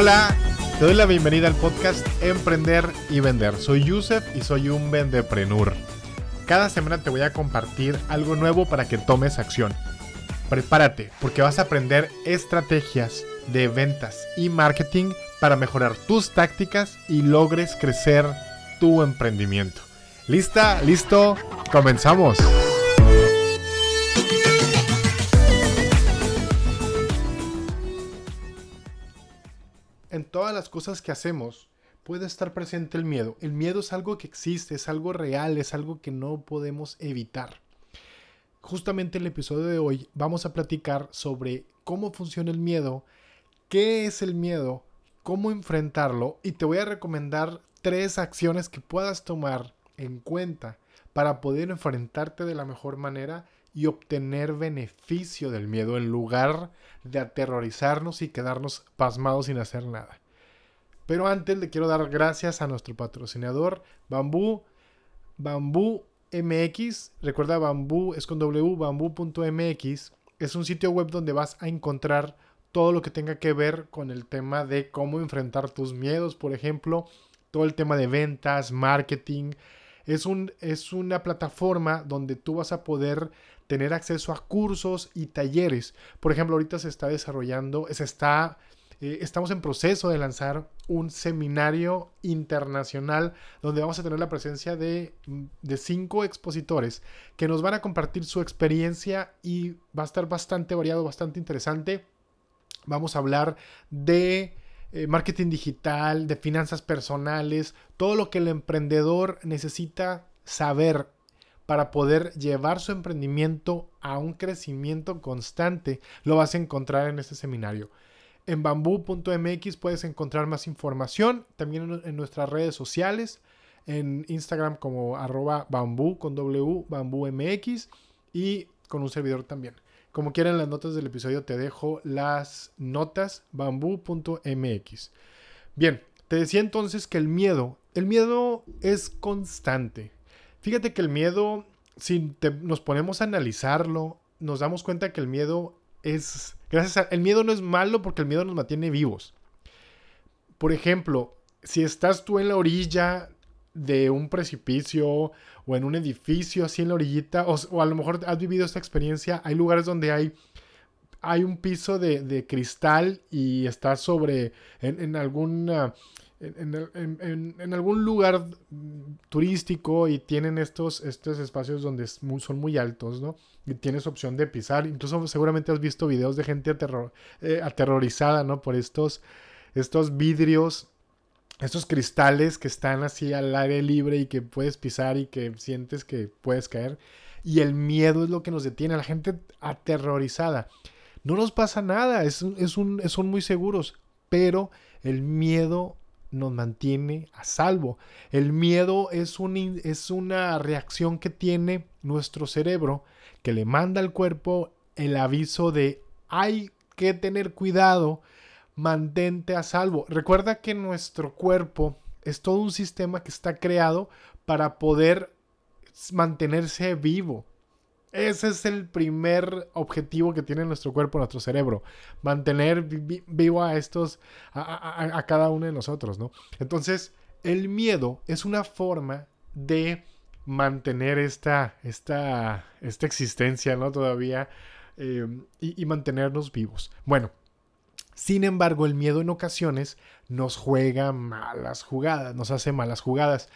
Hola, te doy la bienvenida al podcast Emprender y Vender. Soy Yusef y soy un vendeprenur. Cada semana te voy a compartir algo nuevo para que tomes acción. Prepárate porque vas a aprender estrategias de ventas y marketing para mejorar tus tácticas y logres crecer tu emprendimiento. ¿Lista? ¿Listo? ¡Comenzamos! En todas las cosas que hacemos puede estar presente el miedo. El miedo es algo que existe, es algo real, es algo que no podemos evitar. Justamente en el episodio de hoy vamos a platicar sobre cómo funciona el miedo, qué es el miedo, cómo enfrentarlo y te voy a recomendar tres acciones que puedas tomar en cuenta para poder enfrentarte de la mejor manera y obtener beneficio del miedo en lugar de aterrorizarnos y quedarnos pasmados sin hacer nada. Pero antes le quiero dar gracias a nuestro patrocinador Bambú, Bambú MX. Recuerda Bambú es con W, bambú.mx. Es un sitio web donde vas a encontrar todo lo que tenga que ver con el tema de cómo enfrentar tus miedos, por ejemplo, todo el tema de ventas, marketing. Es, un, es una plataforma donde tú vas a poder tener acceso a cursos y talleres. Por ejemplo, ahorita se está desarrollando, se está, eh, estamos en proceso de lanzar un seminario internacional donde vamos a tener la presencia de, de cinco expositores que nos van a compartir su experiencia y va a estar bastante variado, bastante interesante. Vamos a hablar de eh, marketing digital, de finanzas personales, todo lo que el emprendedor necesita saber para poder llevar su emprendimiento a un crecimiento constante, lo vas a encontrar en este seminario. En bambú.mx puedes encontrar más información, también en nuestras redes sociales, en Instagram como arroba bambú con W, bambú MX y con un servidor también. Como quieran las notas del episodio te dejo las notas bambú.mx. Bien, te decía entonces que el miedo, el miedo es constante. Fíjate que el miedo, si nos ponemos a analizarlo, nos damos cuenta que el miedo es, gracias a, el miedo no es malo porque el miedo nos mantiene vivos. Por ejemplo, si estás tú en la orilla de un precipicio o en un edificio así en la orillita, o, a lo mejor has vivido esta experiencia, hay lugares donde hay, hay un piso de, cristal y estás sobre, en, en alguna... En, algún lugar turístico y tienen estos, estos espacios donde son muy altos, ¿no? Y tienes opción de pisar. Incluso seguramente has visto videos de gente eh, aterrorizada, ¿no? Por estos, estos vidrios estos cristales que están así al aire libre y que puedes pisar y que sientes que puedes caer. Y el miedo es lo que nos detiene, la gente aterrorizada. No nos pasa nada, es, es un, son muy seguros, pero el miedo nos mantiene a salvo. El miedo es, un, es una reacción que tiene nuestro cerebro que le manda al cuerpo el aviso de hay que tener cuidado mantente a salvo. Recuerda que nuestro cuerpo es todo un sistema que está creado para poder mantenerse vivo. Ese es el primer objetivo que tiene nuestro cuerpo, nuestro cerebro. Mantener vivo a estos, a, cada uno de nosotros, ¿no? Entonces, el miedo es una forma de mantener esta, esta, esta existencia, ¿no? Todavía eh, y mantenernos vivos. Bueno, sin embargo, el miedo en ocasiones nos juega malas jugadas, nos hace malas jugadas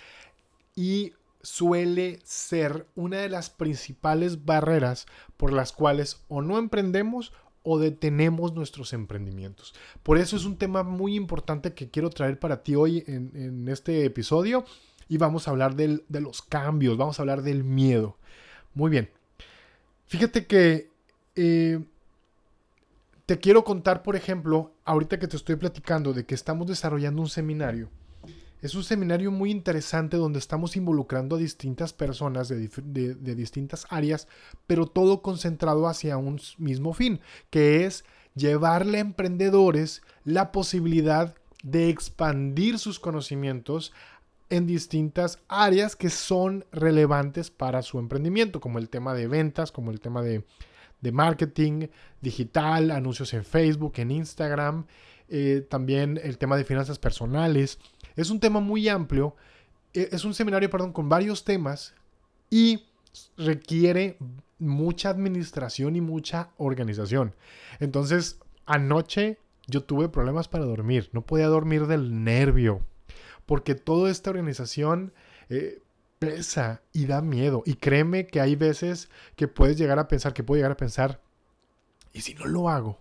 y suele ser una de las principales barreras por las cuales o no emprendemos o detenemos nuestros emprendimientos. Por eso es un tema muy importante que quiero traer para ti hoy en, este episodio y vamos a hablar de los cambios, vamos a hablar del miedo. Muy bien. Fíjate que eh, te quiero contar, por ejemplo, ahorita que te estoy platicando de que estamos desarrollando un seminario. Es un seminario muy interesante donde estamos involucrando a distintas personas de, distintas áreas, pero todo concentrado hacia un mismo fin, que es llevarle a emprendedores la posibilidad de expandir sus conocimientos en distintas áreas que son relevantes para su emprendimiento, como el tema de ventas, como el tema de, de marketing digital, anuncios en Facebook, en Instagram, eh, también el tema de finanzas personales. Es un tema muy amplio, e, es un seminario, perdón, con varios temas y requiere mucha administración y mucha organización. Entonces, anoche yo tuve problemas para dormir, no podía dormir del nervio, porque toda esta organización eh, pesa y da miedo. Y créeme que hay veces que puedes llegar a pensar, que puedo llegar a pensar, ¿y si no lo hago?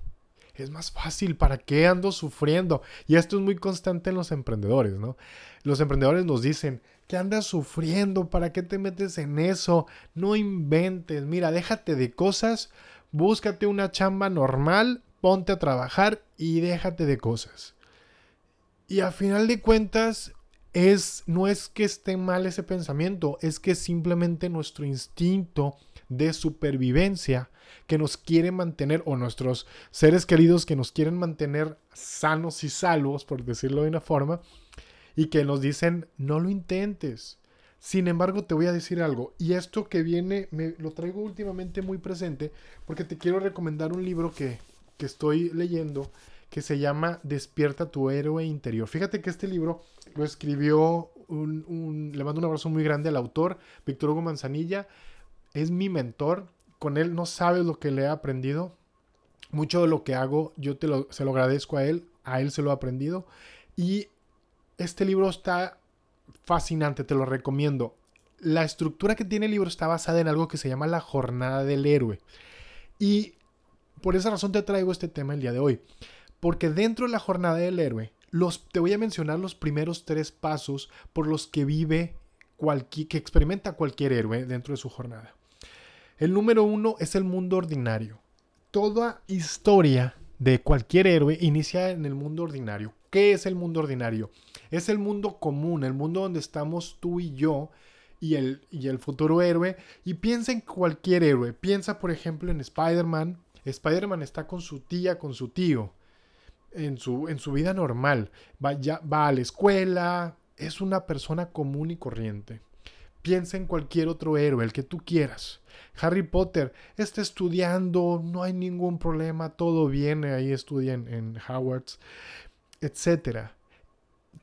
Es más fácil, ¿para qué ando sufriendo? Y esto es muy constante en los emprendedores, ¿no? Los emprendedores nos dicen, ¿qué andas sufriendo? ¿Para qué te metes en eso? No inventes, mira, déjate de cosas, búscate una chamba normal, ponte a trabajar y déjate de cosas. Y a final de cuentas, es, no es que esté mal ese pensamiento, es que simplemente nuestro instinto de supervivencia que nos quiere mantener, o nuestros seres queridos que nos quieren mantener sanos y salvos, por decirlo de una forma, y que nos dicen, no lo intentes. Sin embargo, te voy a decir algo, y esto que viene, me lo traigo últimamente muy presente, porque te quiero recomendar un libro que, que estoy leyendo, que se llama Despierta tu héroe interior. Fíjate que este libro lo escribió le mando un abrazo muy grande al autor, Víctor Hugo Manzanilla. Es mi mentor. Con él no sabes lo que le he aprendido. Mucho de lo que hago, yo te lo, se lo agradezco a él. A él se lo he aprendido. Y este libro está fascinante, te lo recomiendo. La estructura que tiene el libro está basada en algo que se llama la jornada del héroe. Y por esa razón te traigo este tema el día de hoy. Porque dentro de la jornada del héroe, los, te voy a mencionar los primeros tres pasos por los que vive, cualquier, que experimenta cualquier héroe dentro de su jornada. El número uno es el mundo ordinario. Toda historia de cualquier héroe inicia en el mundo ordinario. ¿Qué es el mundo ordinario? Es el mundo común, el mundo donde estamos tú y yo y el, y el futuro héroe. Y piensa en cualquier héroe. Piensa, por ejemplo, en Spider-Man. Spider-Man está con su tía, con su tío en su, en su vida normal. Va, va a la escuela, es una persona común y corriente. Piensa en cualquier otro héroe, el que tú quieras. Harry Potter está estudiando, no hay ningún problema, todo viene, ahí estudia en, en Howard's, etc.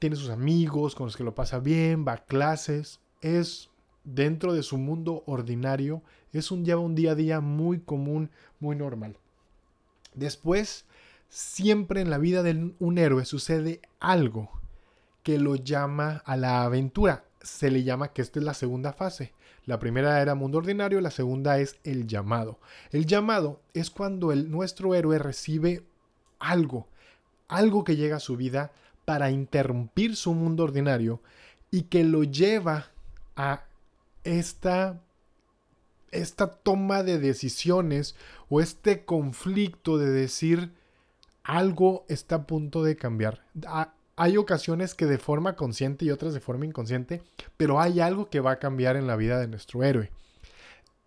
Tiene sus amigos con los que lo pasa bien, va a clases, es dentro de su mundo ordinario, es un, lleva un día a día muy común, muy normal. Después siempre en la vida de un héroe sucede algo que lo llama a la aventura. Se le llama que esta es la segunda fase. La primera era mundo ordinario, la segunda es el llamado. El llamado es cuando el, nuestro héroe recibe algo, algo que llega a su vida para interrumpir su mundo ordinario y que lo lleva a esta esta toma de decisiones o este conflicto de decir algo está a punto de cambiar. Hay ocasiones que de forma consciente y otras de forma inconsciente, pero hay algo que va a cambiar en la vida de nuestro héroe.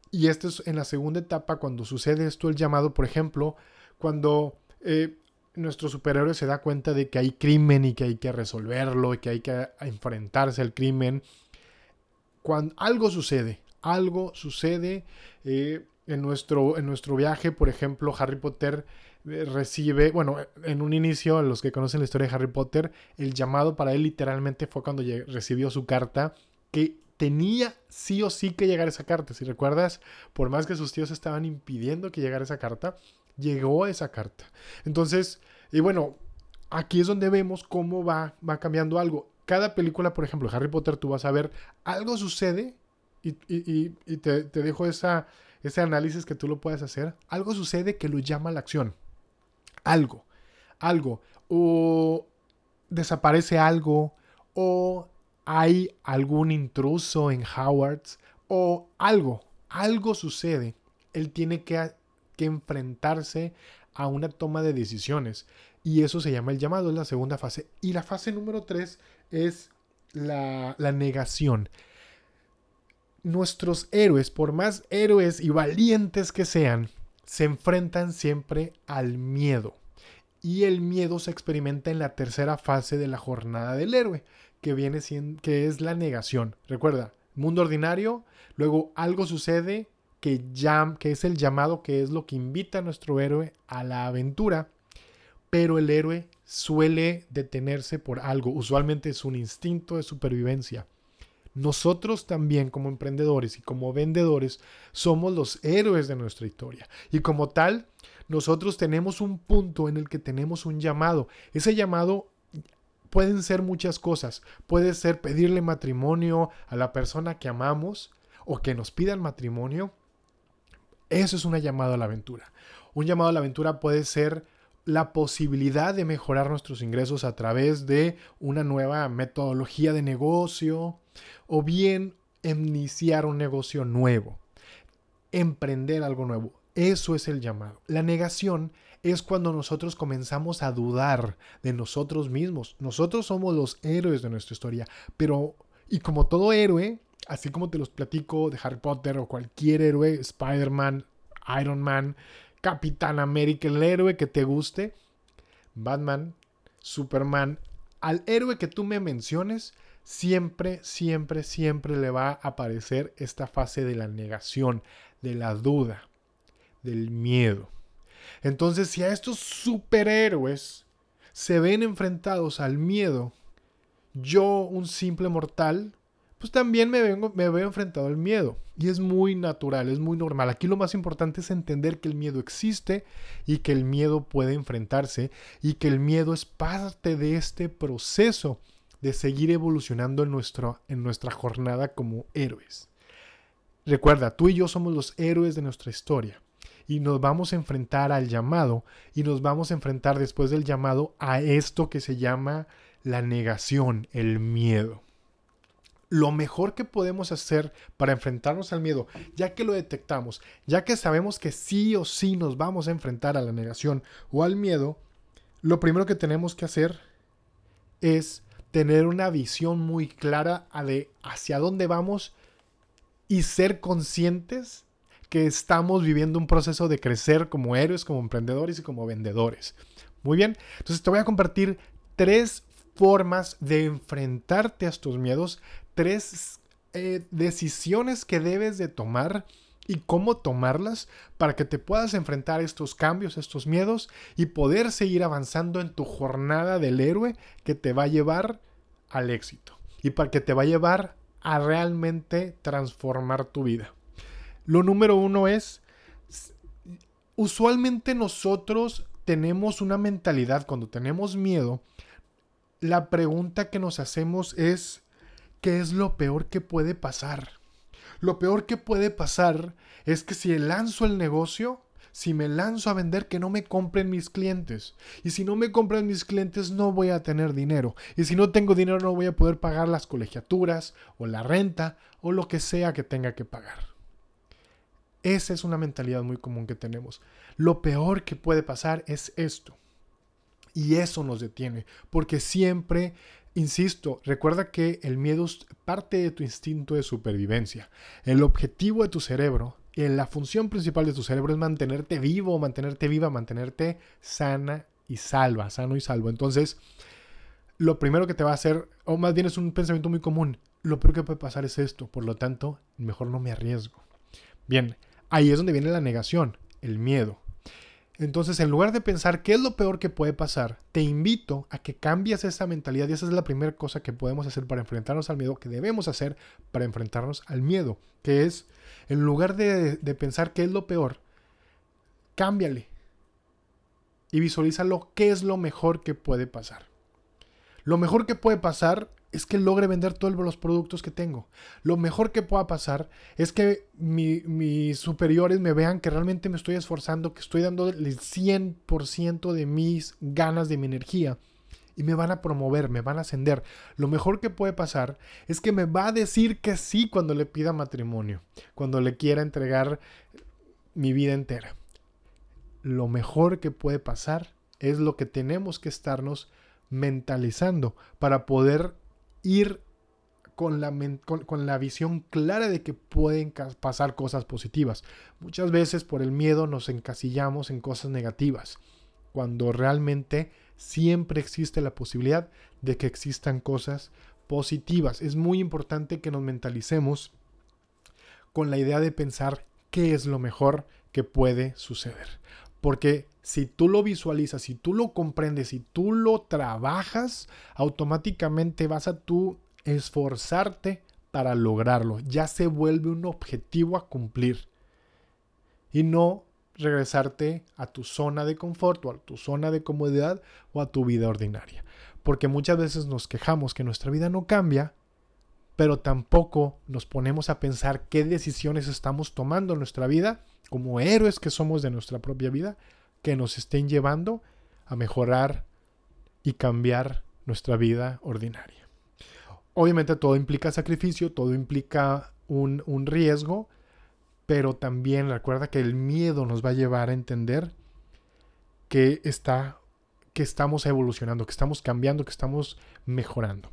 Y esto es en la segunda etapa, cuando sucede esto, el llamado, por ejemplo, cuando eh, nuestro superhéroe se da cuenta de que hay crimen y que hay que resolverlo y que hay que enfrentarse al crimen. Cuando algo sucede, algo sucede eh, en, nuestro, en nuestro viaje, por ejemplo, Harry Potter recibe, bueno, en un inicio, los que conocen la historia de Harry Potter, el llamado para él literalmente fue cuando recibió su carta, que tenía sí o sí que llegar esa carta. Si recuerdas, por más que sus tíos estaban impidiendo que llegara esa carta, llegó esa carta. Entonces, y bueno, aquí es donde vemos cómo va, va cambiando algo. Cada película, por ejemplo, Harry Potter, tú vas a ver, algo sucede y, te, te, dejo esa, ese análisis que tú lo puedes hacer. Algo sucede que lo llama a la acción algo, algo, o desaparece algo, o hay algún intruso en Howard's, o algo, algo sucede. Él tiene que, que enfrentarse a una toma de decisiones. Y eso se llama el llamado, es la segunda fase. Y la fase número tres es la, la, negación. Nuestros héroes, por más héroes y valientes que sean, se enfrentan siempre al miedo. Y el miedo se experimenta en la tercera fase de la jornada del héroe, que viene siendo, que es la negación. Recuerda, mundo ordinario, luego algo sucede que, que es el llamado, que es lo que invita a nuestro héroe a la aventura. pero el héroe suele detenerse por algo, usualmente es un instinto de supervivencia. Nosotros también como emprendedores y como vendedores somos los héroes de nuestra historia. Y como tal, nosotros tenemos un punto en el que tenemos un llamado. Ese llamado pueden ser muchas cosas. Puede ser pedirle matrimonio a la persona que amamos o que nos pidan matrimonio. Eso es una llamada a la aventura. Un llamado a la aventura puede ser la posibilidad de mejorar nuestros ingresos a través de una nueva metodología de negocio o bien iniciar un negocio nuevo, emprender algo nuevo. Eso es el llamado. La negación es cuando nosotros comenzamos a dudar de nosotros mismos. Nosotros somos los héroes de nuestra historia, pero y como todo héroe, así como te los platico de Harry Potter o cualquier héroe, Spider-Man, Iron Man, Capitán América, el héroe que te guste, Batman, Superman, al héroe que tú me menciones, siempre, siempre, siempre le va a aparecer esta fase de la negación, de la duda, del miedo. Entonces, si a estos superhéroes se ven enfrentados al miedo, yo, un simple mortal, pues también me, vengo, me veo enfrentado al miedo. Y es muy natural, es muy normal. Aquí lo más importante es entender que el miedo existe y que el miedo puede enfrentarse y que el miedo es parte de este proceso de seguir evolucionando en, nuestro, en nuestra jornada como héroes. Recuerda, tú y yo somos los héroes de nuestra historia y nos vamos a enfrentar al llamado y nos vamos a enfrentar después del llamado a esto que se llama la negación, el miedo lo mejor que podemos hacer para enfrentarnos al miedo, ya que lo detectamos, ya que sabemos que sí o sí nos vamos a enfrentar a la negación o al miedo, lo primero que tenemos que hacer es tener una visión muy clara de hacia dónde vamos y ser conscientes que estamos viviendo un proceso de crecer como héroes, como emprendedores y como vendedores. Muy bien, entonces te voy a compartir tres formas de enfrentarte a estos miedos, tres eh, decisiones que debes de tomar y cómo tomarlas para que te puedas enfrentar a estos cambios, estos miedos y poder seguir avanzando en tu jornada del héroe que te va a llevar al éxito y para que te va a llevar a realmente transformar tu vida. Lo número uno es, usualmente nosotros tenemos una mentalidad cuando tenemos miedo, la pregunta que nos hacemos es, ¿qué es lo peor que puede pasar? Lo peor que puede pasar es que si lanzo el negocio, si me lanzo a vender, que no me compren mis clientes. Y si no me compran mis clientes, no voy a tener dinero. Y si no tengo dinero, no voy a poder pagar las colegiaturas o la renta o lo que sea que tenga que pagar. Esa es una mentalidad muy común que tenemos. Lo peor que puede pasar es esto. Y eso nos detiene, porque siempre, insisto, recuerda que el miedo es parte de tu instinto de supervivencia. El objetivo de tu cerebro, y la función principal de tu cerebro es mantenerte vivo, mantenerte viva, mantenerte sana y salva, sano y salvo. Entonces, lo primero que te va a hacer, o más bien es un pensamiento muy común, lo peor que puede pasar es esto, por lo tanto, mejor no me arriesgo. Bien, ahí es donde viene la negación, el miedo. Entonces, en lugar de pensar qué es lo peor que puede pasar, te invito a que cambies esa mentalidad y esa es la primera cosa que podemos hacer para enfrentarnos al miedo, que debemos hacer para enfrentarnos al miedo, que es, en lugar de, de pensar qué es lo peor, cámbiale y visualízalo qué es lo mejor que puede pasar. Lo mejor que puede pasar es que logre vender todos los productos que tengo. Lo mejor que pueda pasar es que mis superiores me vean que realmente me estoy esforzando, que estoy dando el 100% de mis ganas, de mi energía. Y me van a promover, me van a ascender. Lo mejor que puede pasar es que me va a decir que sí cuando le pida matrimonio, cuando le quiera entregar mi vida entera. Lo mejor que puede pasar es lo que tenemos que estarnos mentalizando para poder ir con la, con, la, visión clara de que pueden pasar cosas positivas. Muchas veces por el miedo nos encasillamos en cosas negativas, cuando realmente siempre existe la posibilidad de que existan cosas positivas. Es muy importante que nos mentalicemos con la idea de pensar qué es lo mejor que puede suceder. Porque si tú lo visualizas, si tú lo comprendes, si tú lo trabajas, automáticamente vas a tú esforzarte para lograrlo. Ya se vuelve un objetivo a cumplir. Y no regresarte a tu zona de confort o a tu zona de comodidad o a tu vida ordinaria. Porque muchas veces nos quejamos que nuestra vida no cambia, pero tampoco nos ponemos a pensar qué decisiones estamos tomando en nuestra vida, como héroes que somos de nuestra propia vida, que nos estén llevando a mejorar y cambiar nuestra vida ordinaria. Obviamente todo implica sacrificio, todo implica un, un riesgo, pero también recuerda que el miedo nos va a llevar a entender que está que estamos evolucionando, que estamos cambiando, que estamos mejorando.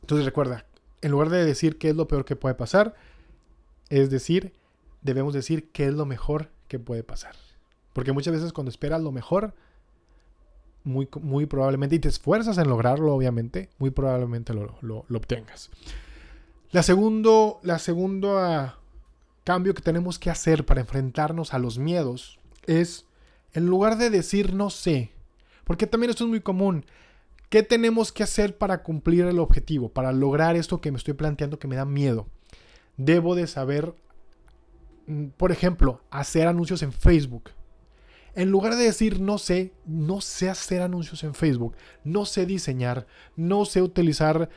Entonces recuerda, en lugar de decir qué es lo peor que puede pasar, es decir, debemos decir qué es lo mejor que puede pasar. Porque muchas veces cuando esperas lo mejor, muy, muy probablemente, y te esfuerzas en lograrlo, obviamente, muy probablemente lo, lo, obtengas. La segundo, la segunda cambio que tenemos que hacer para enfrentarnos a los miedos es, en lugar de decir no sé, porque también esto es muy común, ¿qué tenemos que hacer para cumplir el objetivo, para lograr esto que me estoy planteando que me da miedo? Debo de saber, mm, por ejemplo, hacer anuncios en Facebook. En lugar de decir no sé, no sé hacer anuncios en Facebook, no sé diseñar, no sé utilizar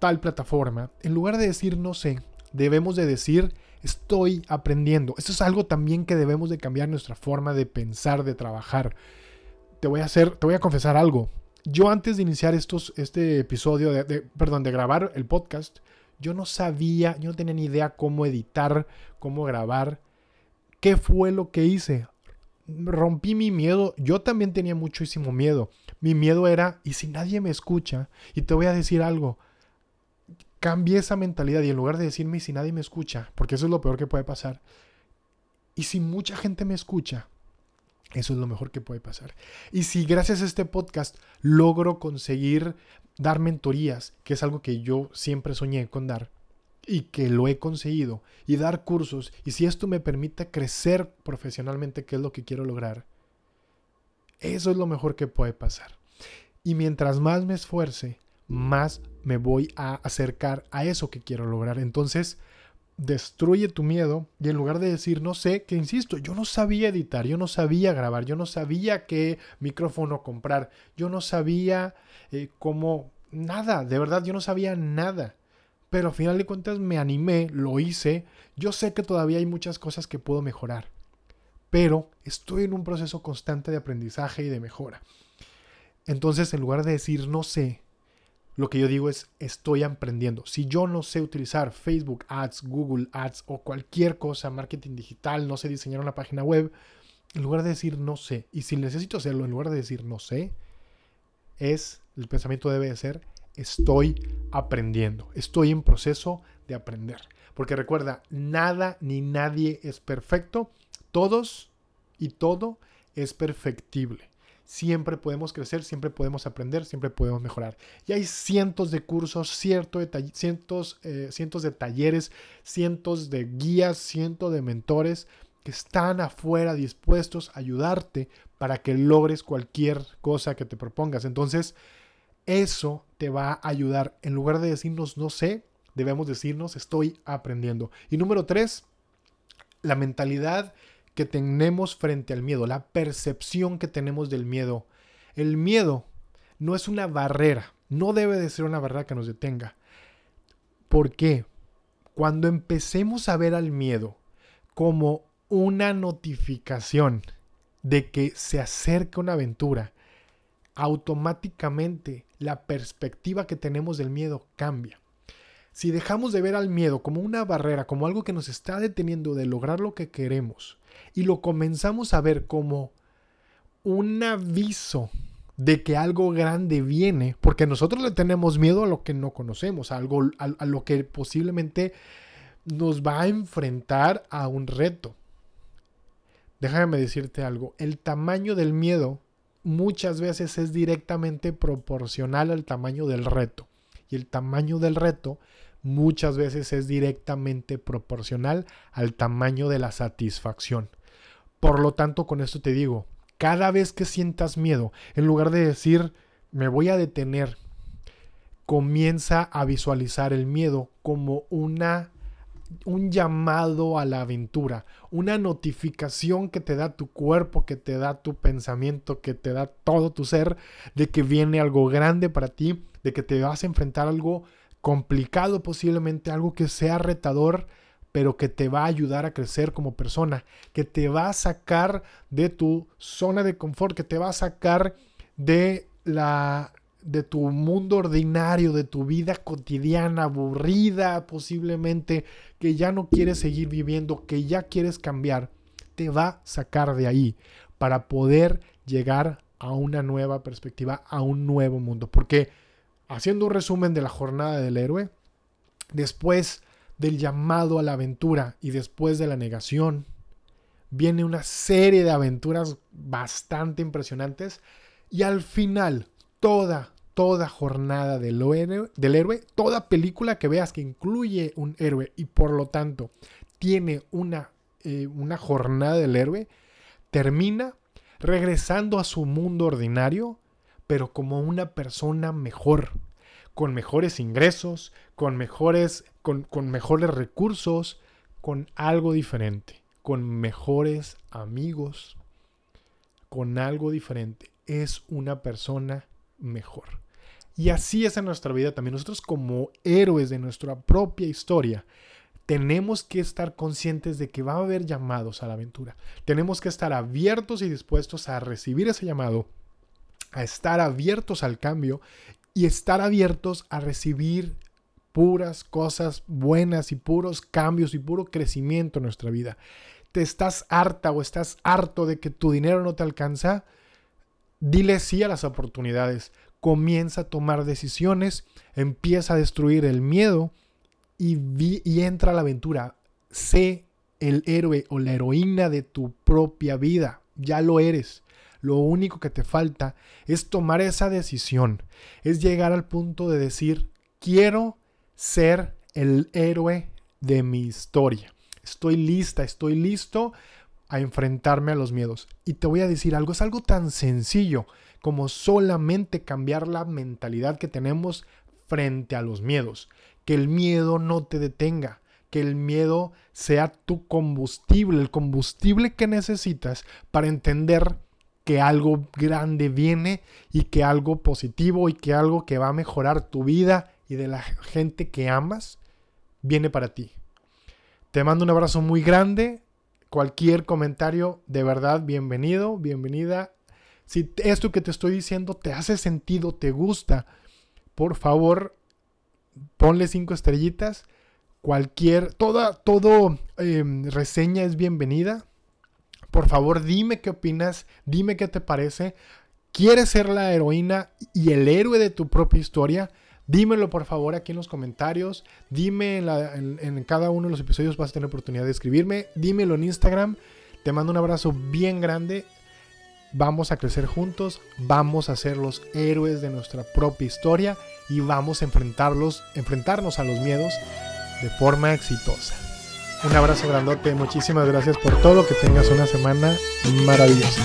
tal plataforma, en lugar de decir no sé, debemos de decir estoy aprendiendo. Esto es algo también que debemos de cambiar nuestra forma de pensar, de trabajar. Te voy a hacer, te voy a confesar algo. Yo antes de iniciar estos, este episodio, de, perdón, de grabar el podcast, yo no sabía, yo no tenía ni idea cómo editar, cómo grabar. ¿Qué fue lo que hice? Rompí mi miedo. Yo también tenía muchísimo miedo. Mi miedo era, ¿y si nadie me escucha? Y te voy a decir algo cambié esa mentalidad y en lugar de decirme si nadie me escucha, porque eso es lo peor que puede pasar, y si mucha gente me escucha, eso es lo mejor que puede pasar. Y si gracias a este podcast logro conseguir dar mentorías, que es algo que yo siempre soñé con dar y que lo he conseguido, y dar cursos, y si esto me permite crecer profesionalmente, que es lo que quiero lograr, eso es lo mejor que puede pasar. Y mientras más me esfuerce, más me voy a acercar a eso que quiero lograr. Entonces, destruye tu miedo y en lugar de decir, no sé, que insisto, yo no sabía editar, yo no sabía grabar, yo no sabía qué micrófono comprar, yo no sabía eh, cómo, nada, de verdad, yo no sabía nada. Pero al final de cuentas me animé, lo hice, yo sé que todavía hay muchas cosas que puedo mejorar, pero estoy en un proceso constante de aprendizaje y de mejora. Entonces, en lugar de decir no sé, lo que yo digo es, estoy aprendiendo. Si yo no sé utilizar Facebook Ads, Google Ads o cualquier cosa, marketing digital, no sé diseñar una página web, en lugar de decir no sé, y si necesito hacerlo, en lugar de decir no sé, es, el pensamiento debe ser, estoy aprendiendo, estoy en proceso de aprender. Porque recuerda, nada ni nadie es perfecto, todos y todo es perfectible. Siempre podemos crecer, siempre podemos aprender, siempre podemos mejorar. Y hay cientos de cursos, cientos, eh, cientos de talleres, cientos de guías, cientos de mentores que están afuera dispuestos a ayudarte para que logres cualquier cosa que te propongas. Entonces, eso te va a ayudar. En lugar de decirnos no sé, debemos decirnos estoy aprendiendo. Y número tres, la mentalidad que tenemos frente al miedo, la percepción que tenemos del miedo. El miedo no es una barrera, no debe de ser una barrera que nos detenga. ¿Por qué? Cuando empecemos a ver al miedo como una notificación de que se acerca una aventura, automáticamente la perspectiva que tenemos del miedo cambia. Si dejamos de ver al miedo como una barrera, como algo que nos está deteniendo de lograr lo que queremos, y lo comenzamos a ver como un aviso de que algo grande viene, porque nosotros le tenemos miedo a lo que no conocemos, a, algo, a, lo que posiblemente nos va a enfrentar a un reto. Déjame decirte algo, el tamaño del miedo muchas veces es directamente proporcional al tamaño del reto. Y el tamaño del reto muchas veces es directamente proporcional al tamaño de la satisfacción. Por lo tanto, con esto te digo, cada vez que sientas miedo, en lugar de decir, me voy a detener, comienza a visualizar el miedo como una un llamado a la aventura, una notificación que te da tu cuerpo, que te da tu pensamiento, que te da todo tu ser, de que viene algo grande para ti, de que te vas a enfrentar algo complicado posiblemente, algo que sea retador, pero que te va a ayudar a crecer como persona, que te va a sacar de tu zona de confort, que te va a sacar de la de tu mundo ordinario, de tu vida cotidiana, aburrida posiblemente, que ya no quieres seguir viviendo, que ya quieres cambiar, te va a sacar de ahí para poder llegar a una nueva perspectiva, a un nuevo mundo. Porque haciendo un resumen de la jornada del héroe, después del llamado a la aventura y después de la negación, viene una serie de aventuras bastante impresionantes y al final toda toda jornada del héroe, del héroe, toda película que veas que incluye un héroe y por lo tanto tiene una, eh, una jornada del héroe, termina regresando a su mundo ordinario, pero como una persona mejor, con mejores ingresos, con mejores, con, con mejores recursos, con algo diferente, con mejores amigos, con algo diferente. Es una persona mejor. Y así es en nuestra vida también. Nosotros como héroes de nuestra propia historia, tenemos que estar conscientes de que va a haber llamados a la aventura. Tenemos que estar abiertos y dispuestos a recibir ese llamado, a estar abiertos al cambio y estar abiertos a recibir puras cosas buenas y puros cambios y puro crecimiento en nuestra vida. ¿Te estás harta o estás harto de que tu dinero no te alcanza? Dile sí a las oportunidades comienza a tomar decisiones, empieza a destruir el miedo y, y entra a la aventura. Sé el héroe o la heroína de tu propia vida. Ya lo eres. Lo único que te falta es tomar esa decisión. Es llegar al punto de decir, quiero ser el héroe de mi historia. Estoy lista, estoy listo a enfrentarme a los miedos. Y te voy a decir algo, es algo tan sencillo como solamente cambiar la mentalidad que tenemos frente a los miedos. Que el miedo no te detenga, que el miedo sea tu combustible, el combustible que necesitas para entender que algo grande viene y que algo positivo y que algo que va a mejorar tu vida y de la gente que amas viene para ti. Te mando un abrazo muy grande. Cualquier comentario, de verdad, bienvenido, bienvenida si esto que te estoy diciendo te hace sentido, te gusta, por favor, ponle cinco estrellitas. Cualquier, toda, todo em, reseña es bienvenida. Por favor, dime qué opinas, dime qué te parece. ¿Quieres ser la heroína y el héroe de tu propia historia? Dímelo por favor aquí en los comentarios. Dime en, cada uno de los episodios vas a tener oportunidad de escribirme. Dímelo en Instagram. Te mando un abrazo bien grande vamos a crecer juntos, vamos a ser los héroes de nuestra propia historia y vamos a enfrentarlos, enfrentarnos a los miedos de forma exitosa. Un abrazo grandote, muchísimas gracias por todo, que tengas una semana maravillosa.